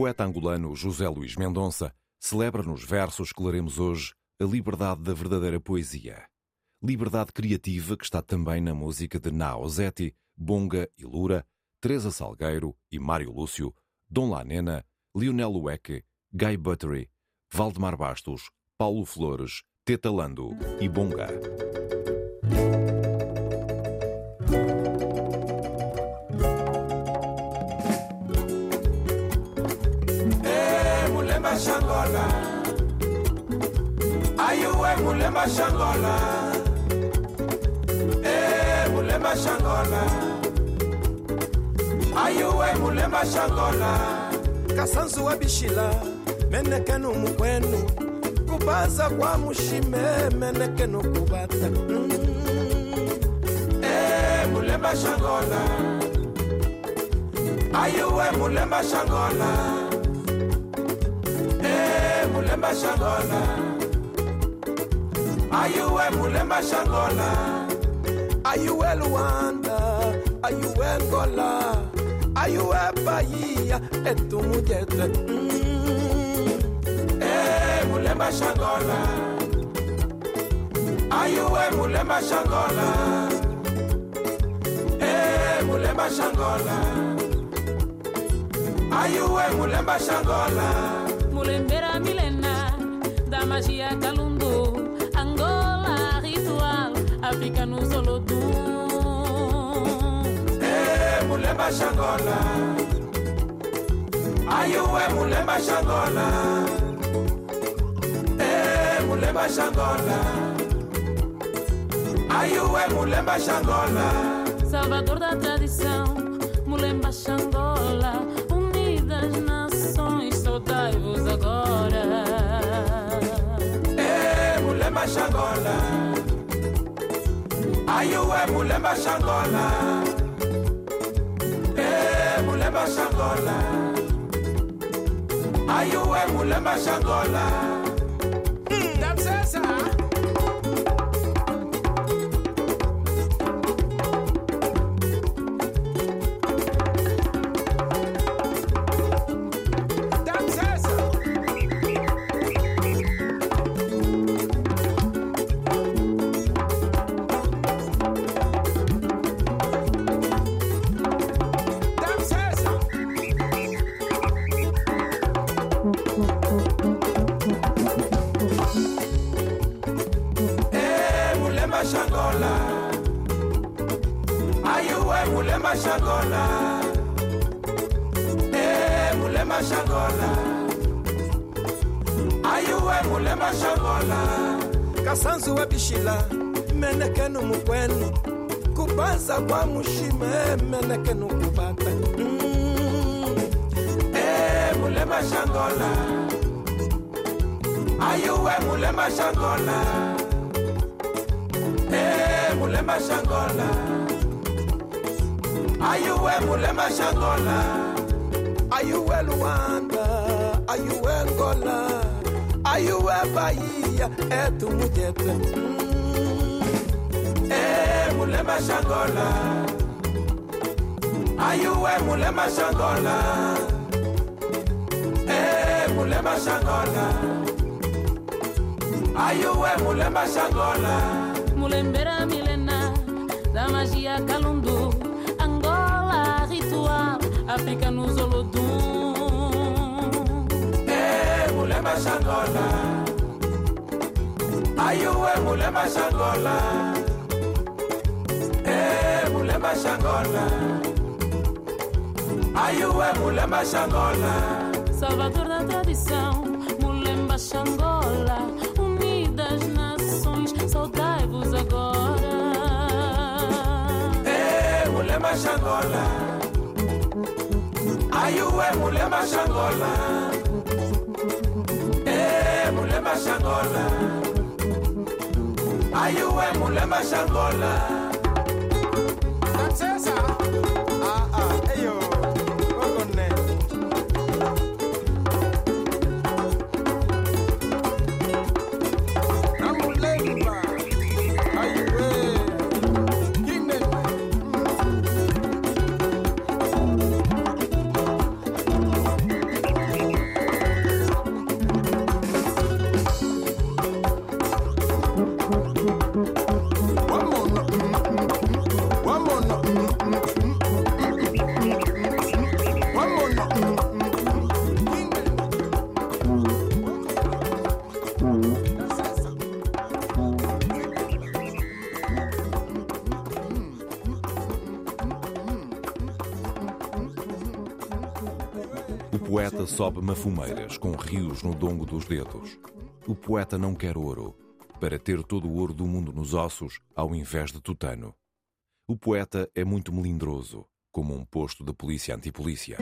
Poeta angolano José Luís Mendonça celebra nos versos que leremos hoje a liberdade da verdadeira poesia. Liberdade criativa que está também na música de Nao Zeti, Bonga e Lura, Teresa Salgueiro e Mário Lúcio, Dom Lanena, Lionel Lueque, Guy Buttery, Valdemar Bastos, Paulo Flores, Teta Lando e Bonga. Mulemba shangola eh mulemba shangola ayuwe mulemba shangola kasanzu wa bishila menekenu mukwenu kubaza kwa mushime menekenu kubata. Mm. eh mulemba shangola ayuwe mulemba shangola eh mulemba shangola ayuwe mulemba shangola? Are you well, Wanda? Are you ayuwe luanda ayuwe ngola ayuwe bahia? Etumujete mm. eh mulemba shangola. Ayuwe mulemba shangola? Eh mulemba shangola. Are you ayuwe mulemba shangola? Mulembera milena da magia mulemba shangola Ayuwe mulemba shangola Eh, mulemba shangola Ayuwe mulemba shangola Salvador da tradição Mulemba Xangola Unidas nações Saudai-vos agora. Eh, mulemba Xangola Ayuwe mulemba Xangola Eh, mulemba Xangola Ayuwe mulemba Xangola mm, machangola Eh, mulher ai ué eh, mulher machangola Mulembera milena da magia calundu. Angola, ritual, África no olodum Eh, mulher ai ué mulher machangola Eh, mulher machangola eh, Aiu é Mulemba Xangola. Salvador da tradição, Mulemba Xangola. Unidas nações, saudai-vos agora. É Mulemba Xangola. Aiu é Mulemba Xangola. mulher eh, Mulemba Xangola. Aiu é Mulemba Xangola. poeta sobe mafumeiras com rios no dongo dos dedos. O poeta não quer ouro, para ter todo o ouro do mundo nos ossos, ao invés de tutano. O poeta é muito melindroso, como um posto de polícia antipolícia.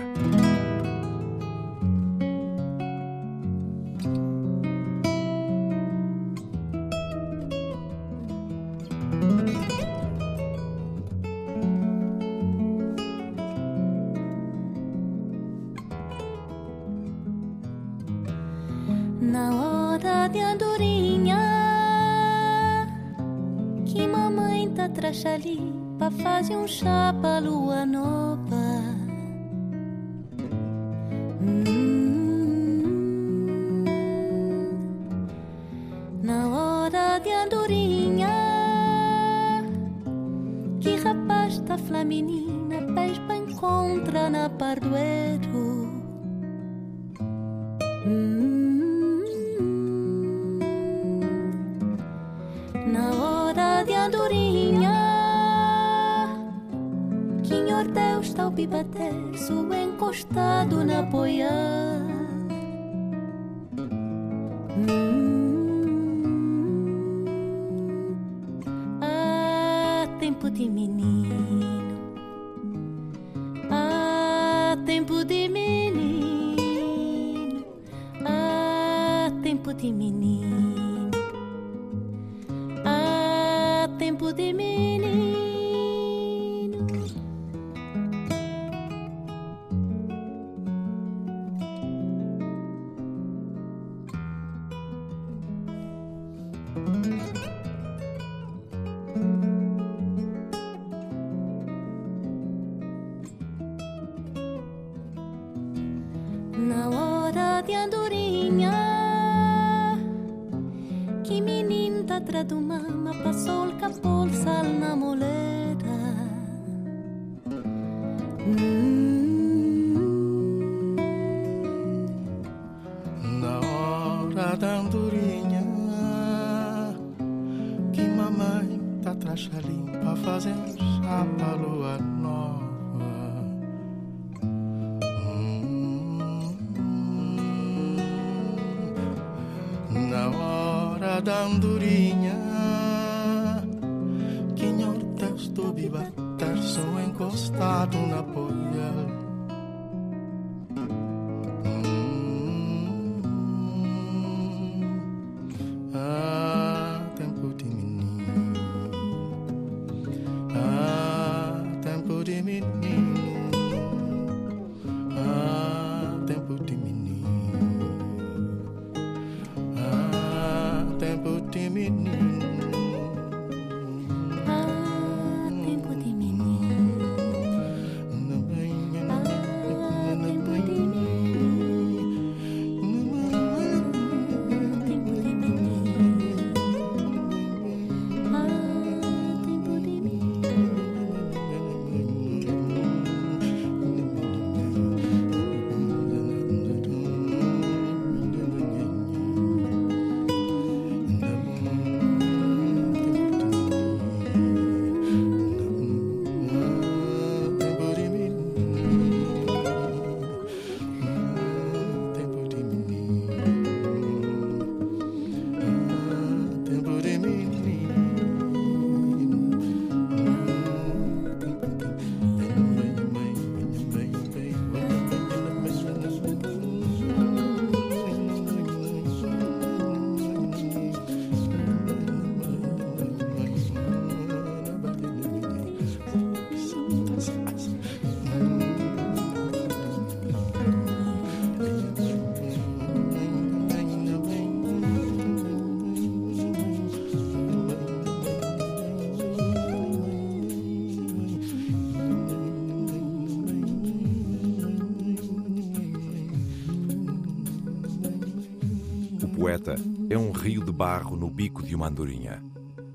Rio de barro no bico de uma andorinha.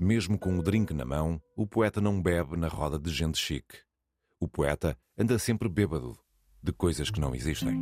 Mesmo com o drink na mão, o poeta não bebe na roda de gente chique. O poeta anda sempre bêbado de coisas que não existem.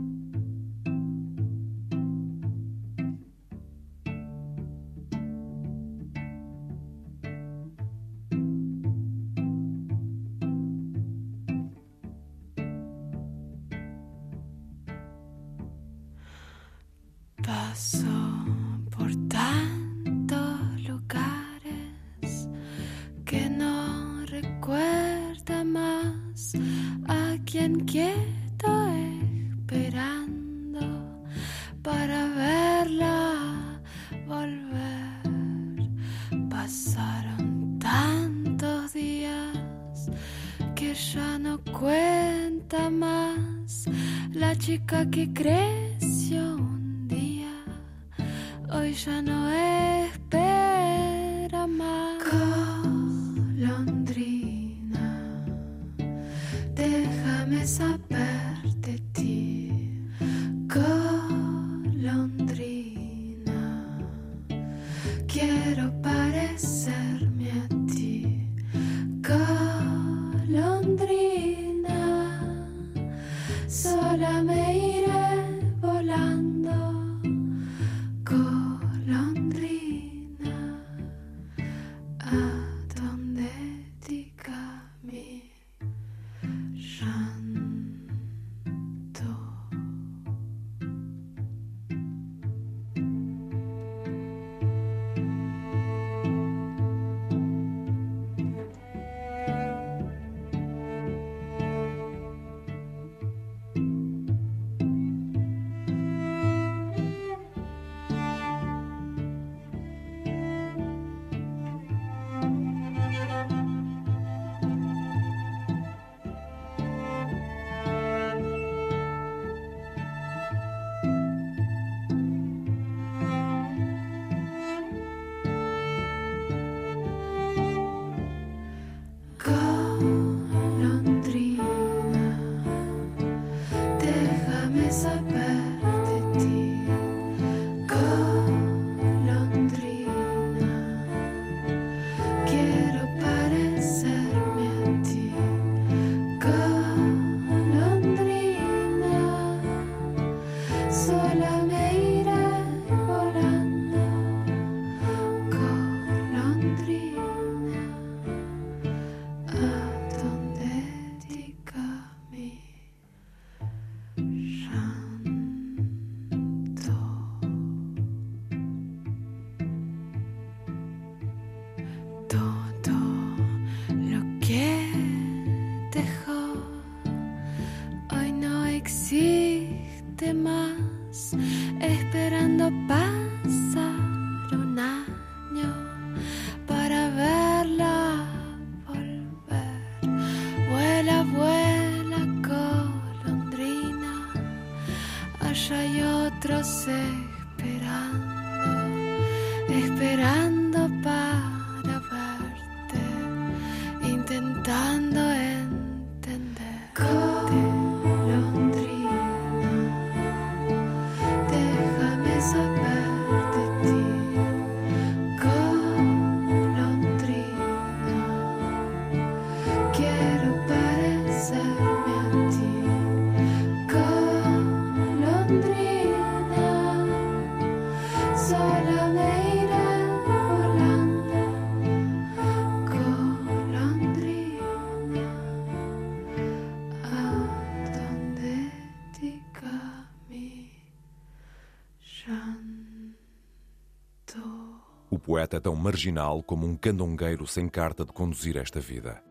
Poeta é tão marginal como um candongueiro sem carta de conduzir esta vida.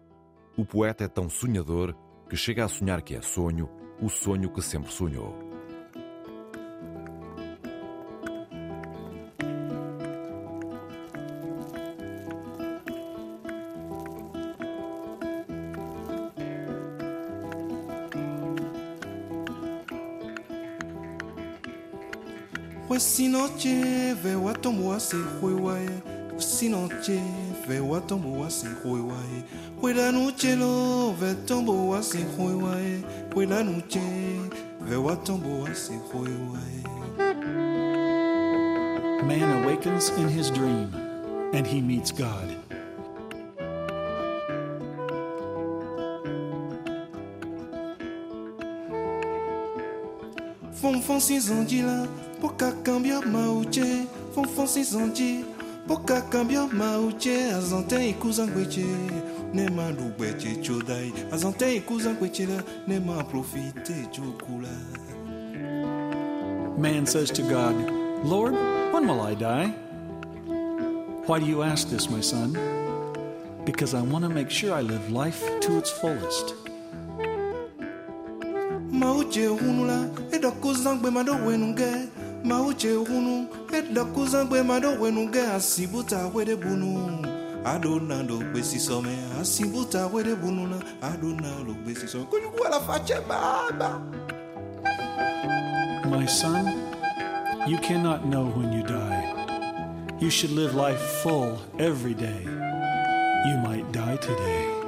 O poeta é tão sonhador que chega a sonhar que é sonho, o sonho que sempre sonhou. Usinoche veo a tomo ase huewae Usinoche veo a tomo ase huewae Huela noche lo ve tombo ase huewae Huela noche veo a tombo ase huewae Man awakens in his dream and he meets God. Fonfon cinzondi lá, pouca câmbio mauche. Fonfon cinzondi, pouca mauche. Azante e kuzangweche, nema chodai. Azante la, nema profite chokula. Man says to God, Lord, when will I die? Why do you ask this, my son? Because I want to make sure I live life to its fullest. Mauche hunula, edo kuzangwe mado wenunge. Asibuta wede bunu. Adona some, asibuta wede bunu na. Adona lo ala fache baba. My son, you cannot know when you die. You should live life full every day. You might die today.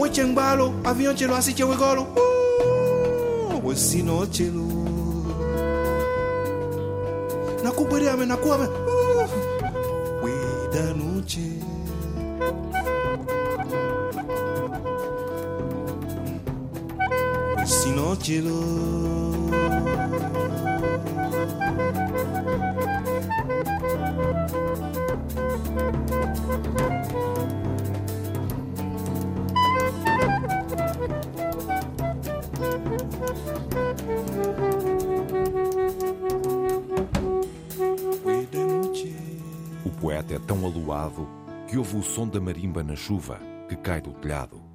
Weche ngbalo, avion chelo, asiche wegolo. Ooh, We si no chelo. Nakubwere ame, nakuame. Ooh. Weda nuche. si no cielo. Weda nuche. O poeta é tão aluado que ouve o som da marimba na chuva que cai do telhado.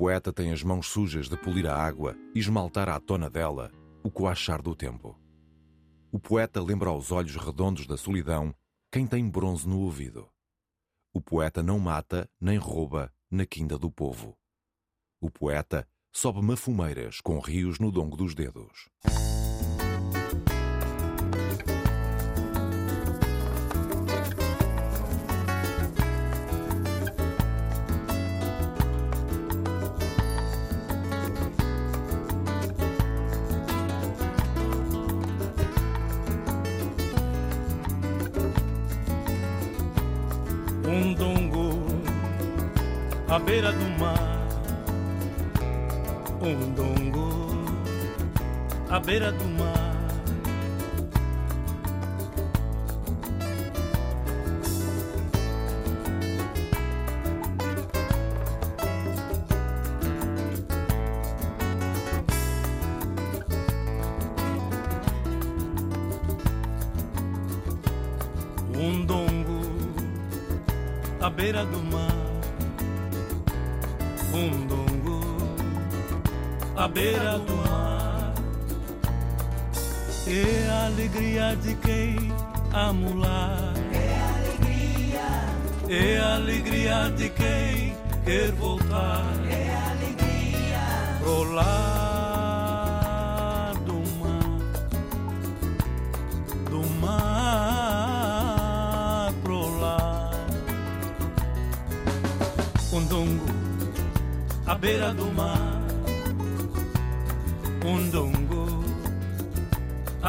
Poeta tem as mãos sujas de polir a água e esmaltar à tona dela o coachar do tempo. O poeta lembra aos olhos redondos da solidão quem tem bronze no ouvido. O poeta não mata nem rouba na quinda do povo. O poeta sobe mafumeiras com rios no dongo dos dedos. À beira do mar, um dongo à beira do mar. Beira do mar. É a alegria de quem amular. É a alegria. É a alegria de quem quer voltar. É a alegria. Pro lar do mar, do mar pro lar. Um dongo à beira do mar,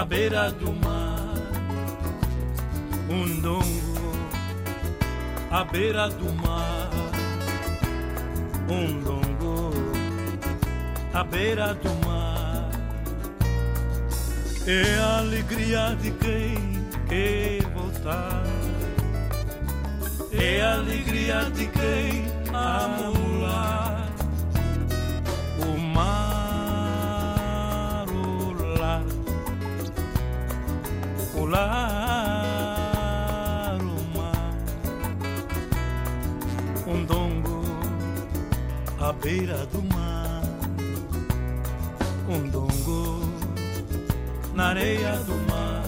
à beira do mar, um dongo à beira do mar, um dongo à beira do mar. É a alegria de quem quer voltar. É a alegria de quem amular o o lar, o mar, um dongo à beira do mar, um dongo na areia do mar,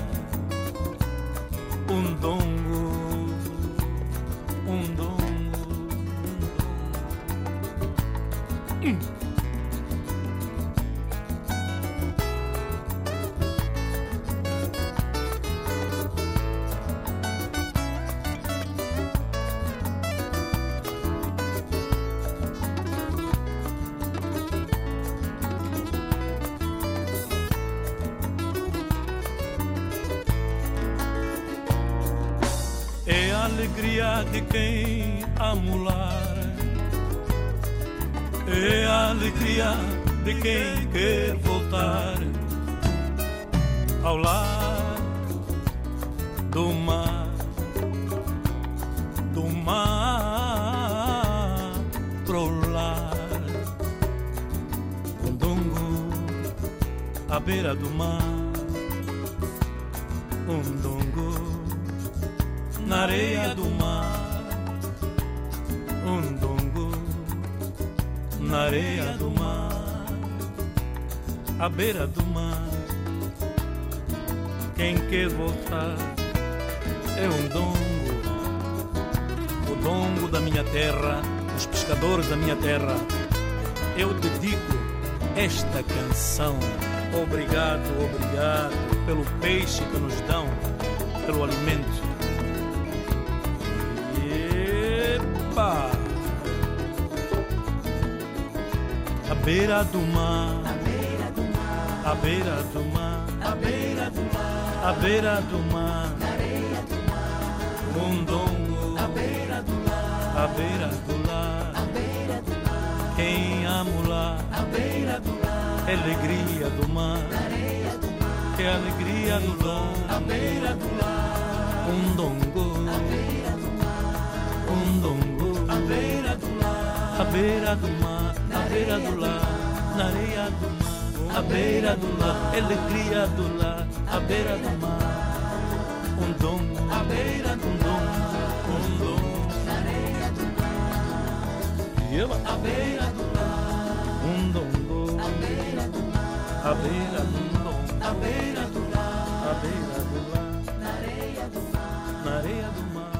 quem quer voltar ao lar do mar, do mar pro lar. Undungu à beira do mar, Undungu na areia do mar, Undungu na areia do mar, à beira do mar. Quem quer voltar é um dongo, o dongo da minha terra, os pescadores da minha terra. Eu dedico esta canção. Obrigado, obrigado pelo peixe que nos dão, pelo alimento. Epa! À beira do mar, à beira do mar, à beira do mar, à beira do mar, na areia do mar, um dongo, à beira do mar, à beira do lar, à beira do mar, quem amo lá, à beira do lar, alegria do mar, na areia do mar, que alegria do dongo, à beira do lar, um dongo, à beira do mar, um dongo, à beira do lar, à beira do mar, à beira do lar, na areia do mar, à beira do lar, alegria do lar, à beira do mar, um dongo, à beira do dongo, um dongo, na areia do mar, à beira do lar, um dongo, à beira do mar, à beira do dongo, à beira do lar, à beira do lar, na areia do mar, na areia do mar,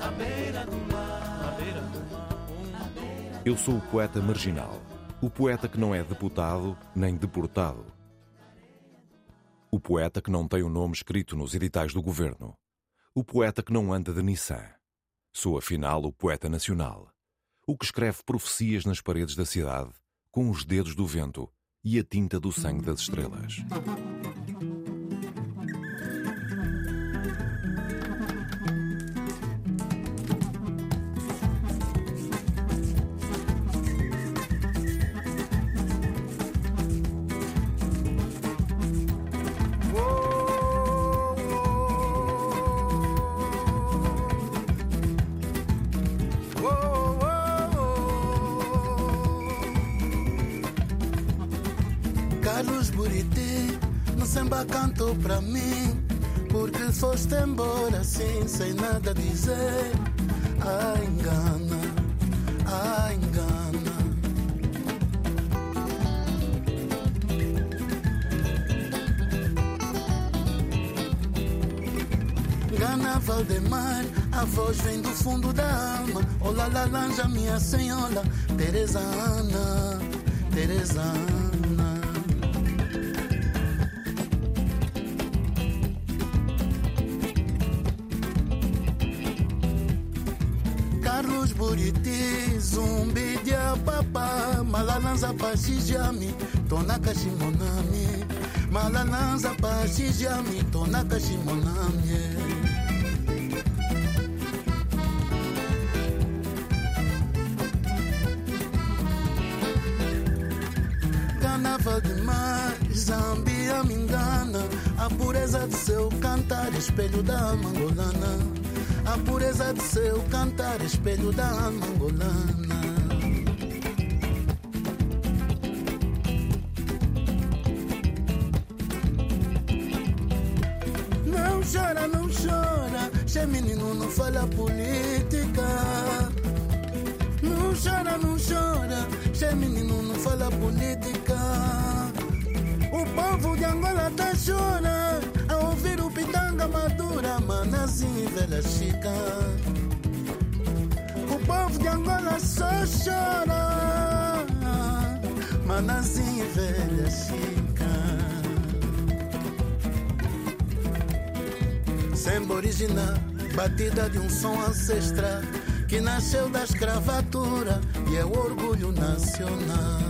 à beira do lar, à beira do mar, um Eu sou o poeta marginal. O poeta que não é deputado nem deportado. O poeta que não tem o nome escrito nos editais do governo. O poeta que não anda de Nissan. Sou, afinal, o poeta nacional. O que escreve profecias nas paredes da cidade, com os dedos do vento e a tinta do sangue das estrelas. Samba cantou pra mim. Porque foste embora assim, sem nada dizer. Ai, engana, ai, engana. Gana Valdemar, a voz vem do fundo da alma. Olá, laranja, minha senhora, Teresa Ana, Teresa Ana. Buriti, zumbi de apapa, malalanza pashijami, tonaka shimonami, malalanza pashijami, tonaka shimonami. Carnaval demais, Zambia me engana. A pureza de seu cantar, espelho da alma angolana. A pureza de seu cantar, espelho da alma angolana. Não chora, não chora, che menino não fala política. Não chora, não chora, che menino não fala política. O povo de Angola tá chora a ouvir o pitanga madura, manazinho e velha chica. O povo de Angola só chora, manazinho e velha chica. Samba original, batida de um som ancestral que nasceu da escravatura e é o orgulho nacional.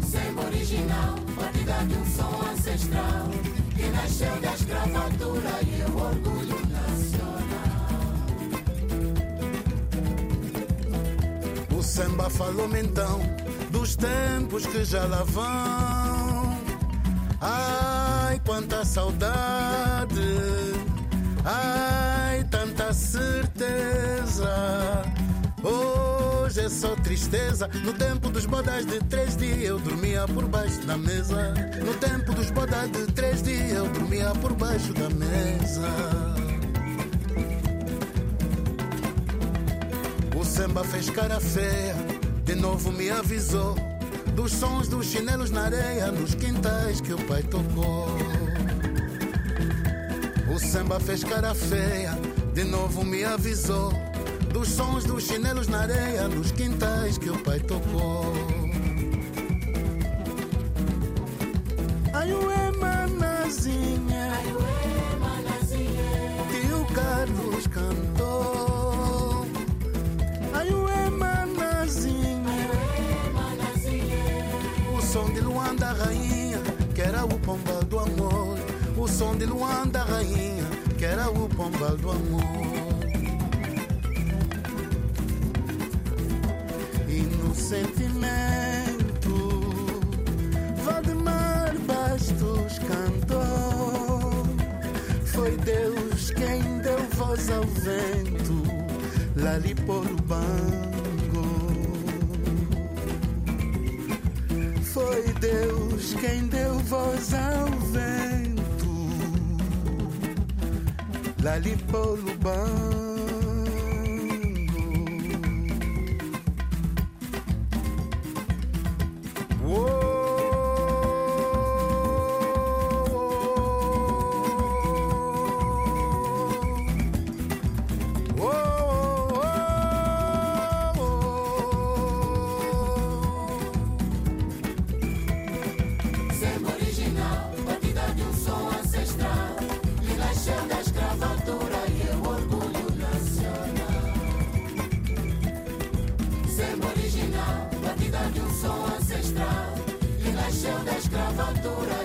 Samba original, batida de um som ancestral que nasceu da escravatura e o orgulho nacional. O samba falou-me então dos tempos que já lá vão. Ai, quanta saudade, ai, tanta certeza. Oh, Hoje é só tristeza. No tempo dos bodas de três dias eu dormia por baixo da mesa. No tempo dos bodas de três dias eu dormia por baixo da mesa. O samba fez cara feia, de novo me avisou. Dos sons dos chinelos na areia, nos quintais que o pai tocou. O samba fez cara feia, de novo me avisou. Dos sons dos chinelos na areia, nos quintais que o pai tocou. Ai, ué, manazinha, que o Carlos cantou. Ai, ué, manazinha, o som de Luanda rainha, que era o pombal do amor. O som de Luanda rainha, que era o pombal do amor. Sentimento. Valdemar Bastos cantou Foi Deus quem deu voz ao vento Lá por o bango. Foi Deus quem deu voz ao vento Lá ali por o Samba original, batida de um som ancestral. E nasceu da escravatura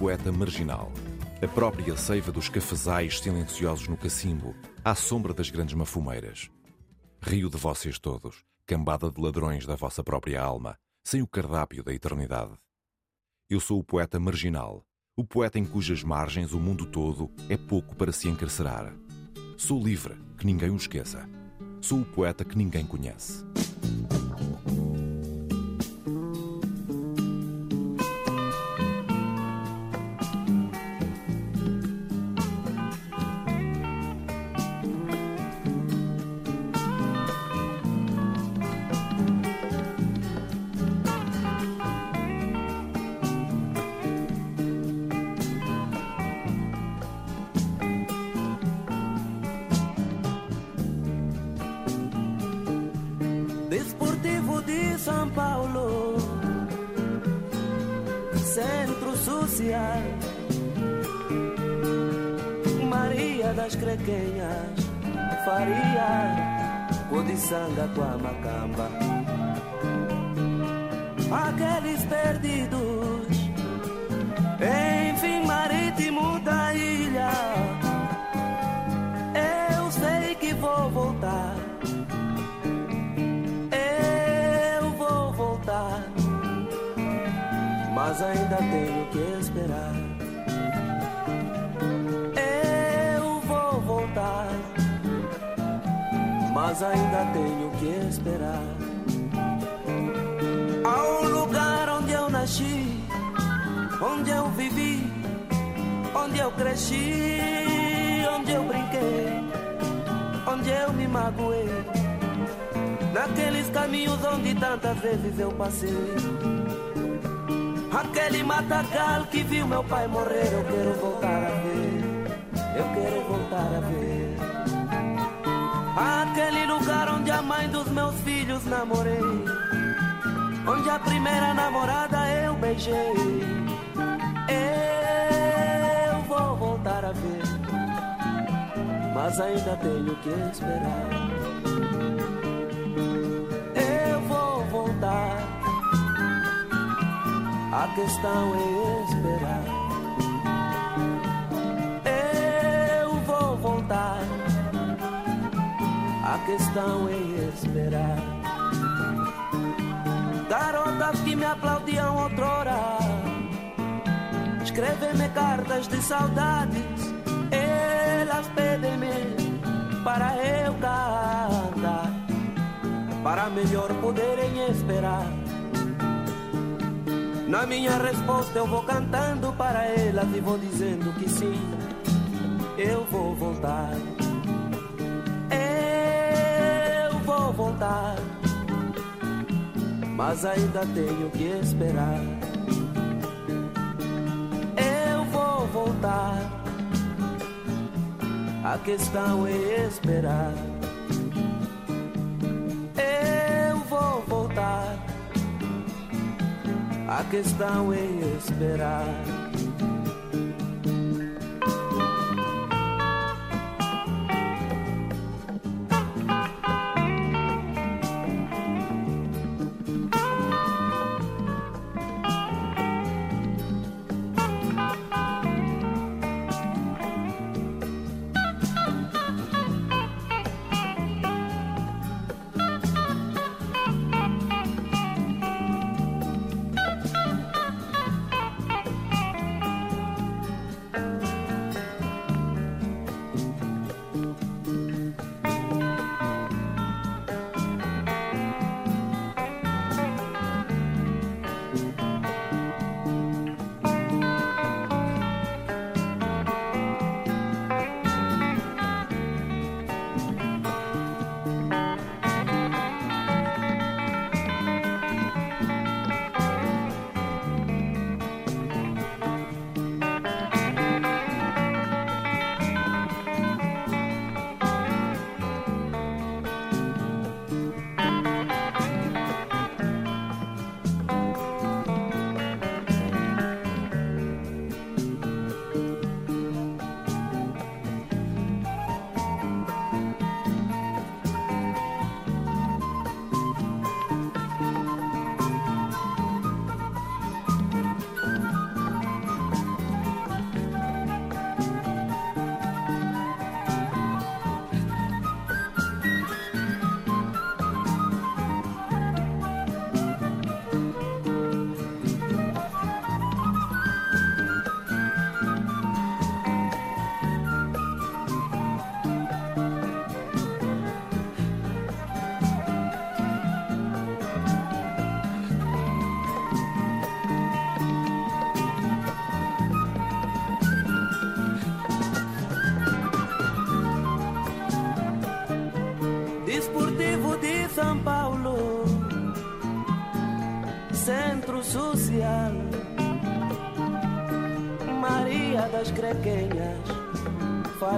poeta marginal, a própria seiva dos cafezais silenciosos no cacimbo, à sombra das grandes mafumeiras. Rio de vocês todos, cambada de ladrões da vossa própria alma, sem o cardápio da eternidade. Eu sou o poeta marginal, o poeta em cujas margens o mundo todo é pouco para se encarcerar. Sou livre, que ninguém o esqueça. Sou o poeta que ninguém conhece. Social, Maria das Crequenhas, Faria, Codiçanga com a Macamba. Aqueles perdidos, enfim, marítimo da ilha. Eu sei que vou voltar. Eu vou voltar, mas ainda tenho que mas ainda tenho que esperar. Ao lugar onde eu nasci, onde eu vivi, onde eu cresci, onde eu brinquei, onde eu me magoei. Naqueles caminhos onde tantas vezes eu passei. Aquele matagal que viu meu pai morrer, eu quero voltar a ver. Eu quero voltar a ver. Aquele lugar onde a mãe dos meus filhos namorei. onde a primeira namorada eu beijei. Eu vou voltar a ver, mas ainda tenho que esperar. Eu vou voltar, a questão é esperar. Eu vou voltar, a questão é esperar. Garotas que me aplaudiam outrora. Escrevem-me cartas de saudades. Elas pedem-me para eu cantar. Para melhor poderem esperar. Na minha resposta eu vou cantando para elas E vou dizendo que sim Eu vou voltar Voltar mas ainda tenho que esperar. Eu vou voltar, a questão é esperar. Eu vou voltar, a questão é esperar.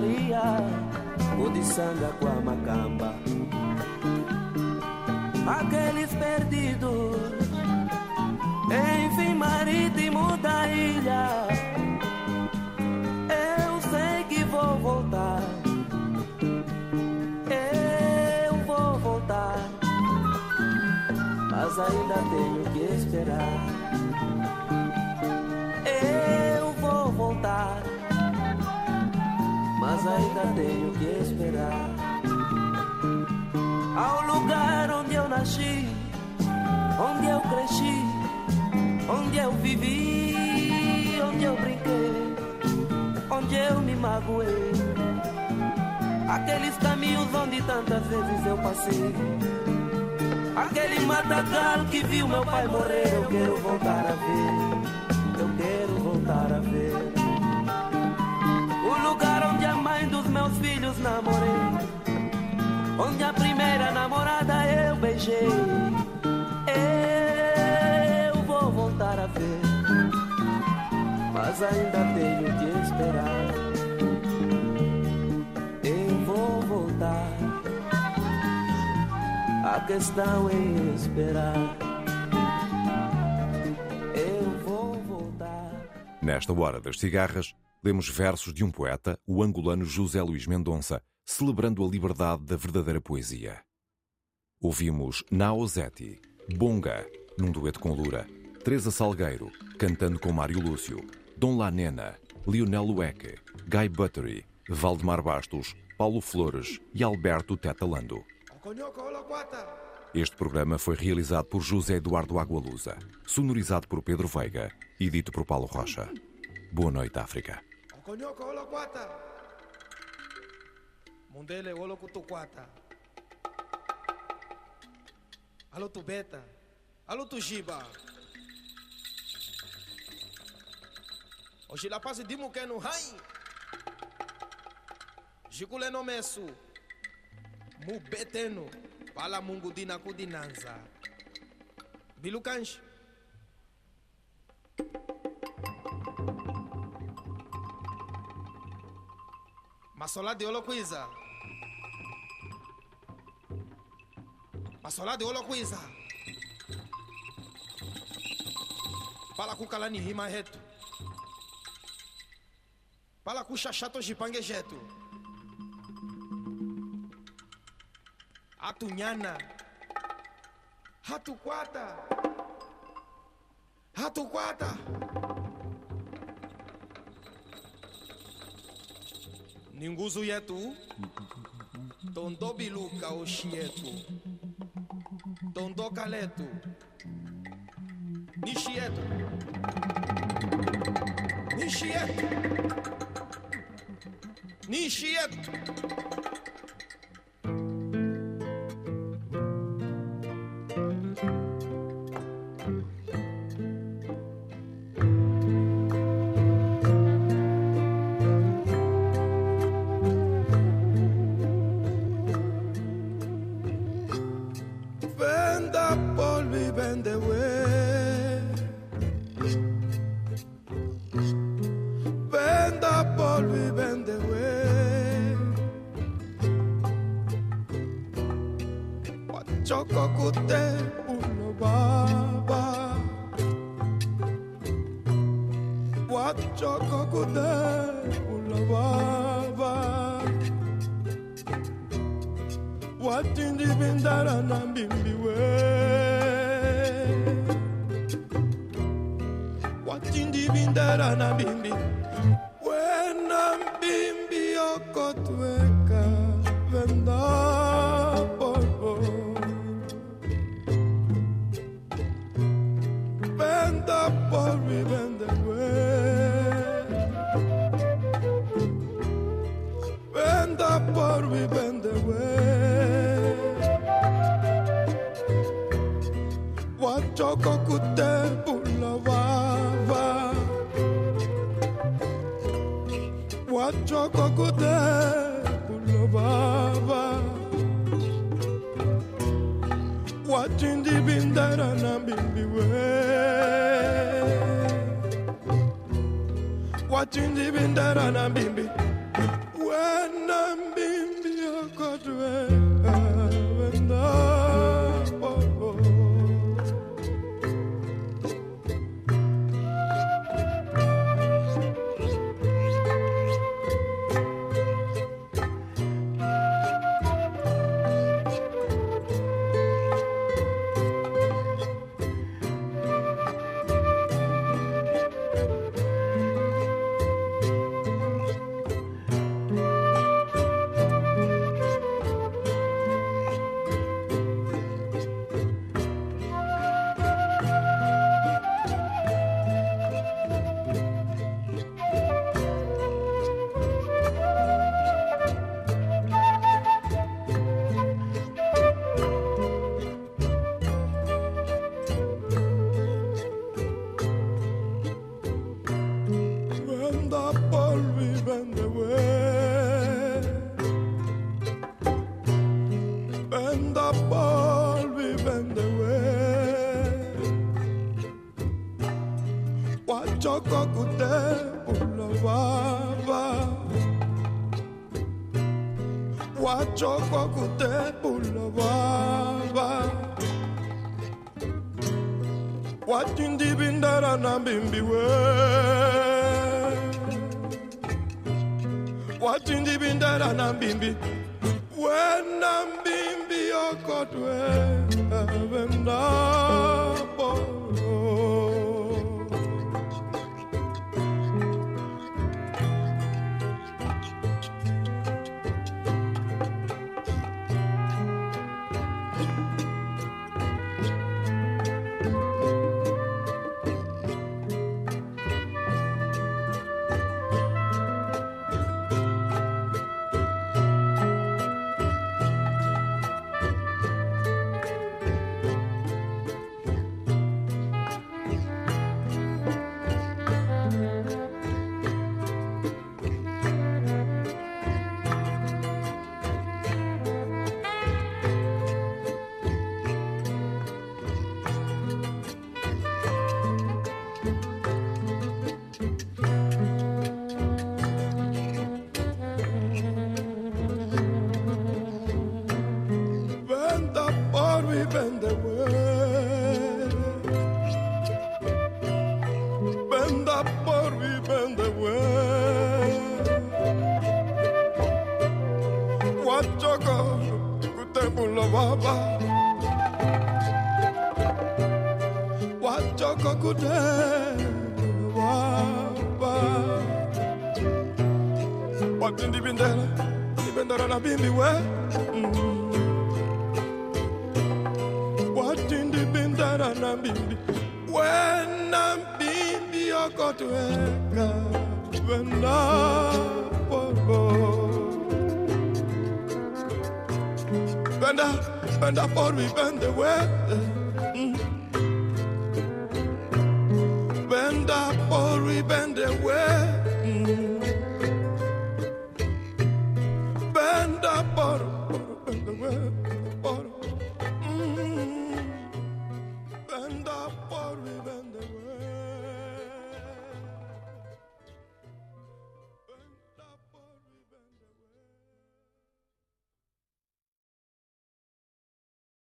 Faria, Udiçanga com a Macamba. Aqueles perdidos, enfim, marítimo da ilha. Eu sei que vou voltar. Eu vou voltar, mas ainda tenho que esperar. Mas ainda tenho que esperar. Ao lugar onde eu nasci, onde eu cresci, onde eu vivi, onde eu brinquei, onde eu me magoei. Aqueles caminhos onde tantas vezes eu passei. Aquele matagal que viu meu pai morrer, eu quero voltar a ver. Eu quero voltar a ver. meus filhos namorei. Onde a primeira namorada eu beijei. Eu vou voltar a ver, mas ainda tenho que esperar. Eu vou voltar. A questão é esperar. Nesta hora das cigarras, lemos versos de um poeta, o angolano José Luís Mendonça, celebrando a liberdade da verdadeira poesia. Ouvimos Naozeti, Bonga, num dueto com Lura, Teresa Salgueiro, cantando com Mário Lúcio, Dom Lanena, Lionel Lueque, Guy Buttery, Valdemar Bastos, Paulo Flores e Alberto Tetalando. Este programa foi realizado por José Eduardo Agualusa, sonorizado por Pedro Veiga e dito por Paulo Rocha. Boa noite, África. Okonyoko olo kwata. Mundele olo kutukwata. Alo tubeta. Alo tujiba. Oshila pasi dimu kenu hai. Jikule no mesu. Mubetenu. Pala mungu dina kudinanza. Masola de Olokwiza. Masola de Olokwiza. Pala kukalani hima hetu. Pala kushashato jipange jetu. Atunyana. Hatukwata. Hatukwata. Ni nguzu yetu. Tondo biluka oshi yetu. Tondo kaletu nishi yetu. Nishi Csokokute ulo baba Wat csokokute ulo baba Wat indi bindara nambimbiwe Wat indi bindara nambimbiwe choko kute bulobaba watindi bindara na mbimbi we watindi bindara na mbimbi